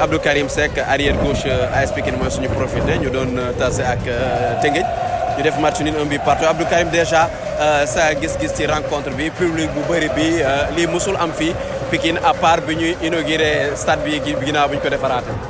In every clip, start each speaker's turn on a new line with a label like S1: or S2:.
S1: Abdou Karim Seck arrière gauche euh, AS Pikine mooy suñu profité ñu doon euh, tase ak euh, Tëngéej ñu def match nul un but partout Abdou Karim déjà sa gis-gis ci rencontre bi public bu bëri bi lii musul am fii Pikine à part bi ñuy inauguré stade bi ginnaaw bi ñu ko
S2: defaraate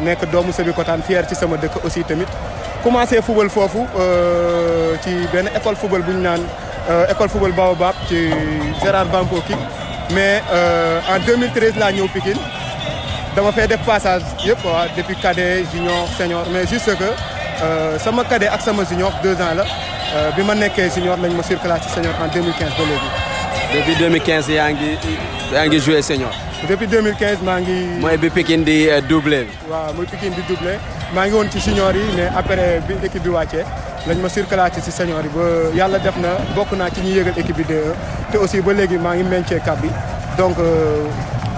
S2: nekk doomu Sébikotane fier ci sama dëkk aussi tamit commencé football foofu euh, ci benn école football bu ñu naan euh, école football Baobab ci Gérard Bankoki mais euh, en 2013 laa ñëw Pikine dama fay def passage yëpp quoi depuis cadet junior senior mais juste que euh, sama cadet ak sama junior deux ans la euh, bi ma nekkee junior lañ ma circulé ci senior en 2015 ba léegi.
S1: depuis 2015 yaa ngi yaa ngi joué senior.
S2: depuis 2015 maa ngi.
S1: mooy bi Pikine di euh, doublé.
S2: waaw muy Pikine di doublé maa ngi woon ci junior yi mais après bi équipe bi wàccee lañ ma circulaté ci senior yi ba yàlla def na bokk naa ci ñuy yëgal équipe bi de te aussi ba léegi maa ngi meñcee kab bi donc euh,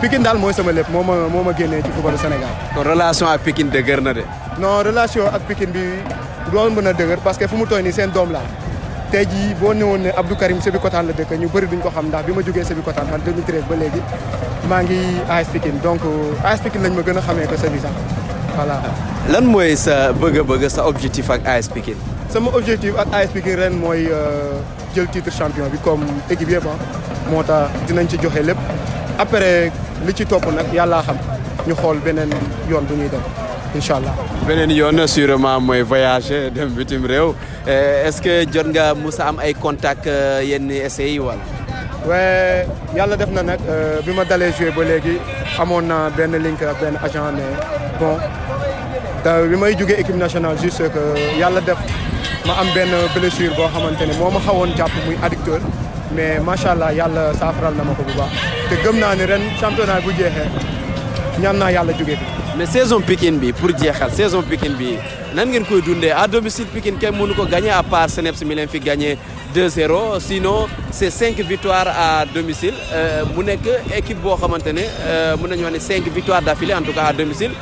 S2: Pikine daal mooy sama lépp moo ma moo ma génnee ci footballu Sénégal.
S1: kon relation ak Pikine dëgër na de.
S2: non relation ak Pikine bi doon mën a dëgër parce que fu mu toll nii seen doom la tey jii boo newoon ne Abdou Karim Sébikotane la dëkk ñu bëri duñ ko xam ndax bi ma jógee Sébikotane man 2013 ba léegi maa ngi AS Pikine donc AS Pikine lañ ma gën a xamee que Sébi sax voilà.
S1: lan mooy sa bëgg-bëgg sa objectif ak AS Pikine.
S2: sama objectif ak AS Pikine ren mooy. jël titre champion bi comme équipe yëpp ah. moo tax dinañ ci joxe lépp après li ci topp nag yàllaa xam ñu xool beneen yoon bu ñuy dem incha allah.
S1: beneen yoon sûrement mooy voyager dem bitim réew eh, est-ce que jot nga musa am ay contact euh, yenn essais yi wala.
S2: waaye yàlla def na nag euh, bi ma dalee jouer ba léegi amoon na benn link ak benn agent ne bon. Euh, bi may jógee équipe nationale juste que yàlla def ma am benn blessure boo xamante ne moo ma xawoon jàpp muy adducteur mais macha allah yàlla saafaral na ma ko bu baax te gëm naa ni ren championnat bu jeexee ñaan naa yàlla jógee fi.
S1: mais saison Pikine bi pour jeexal saison Pikine bi nan ngeen koy dundee à domicile Pikine kenn mënu ko gagné à part Seneps mi leen fi gagné 2-0 sinon c'est cinq victoires à domicile euh, mu nekk équipe boo xamante ne euh, mën nañu wax ne cinq victoires d'affilée en tout cas à domicile.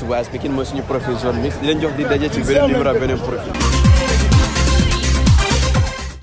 S1: Touba Pikine mooy suñu profil zone mixte di leen jox di daje ci beneen numéro beneen profil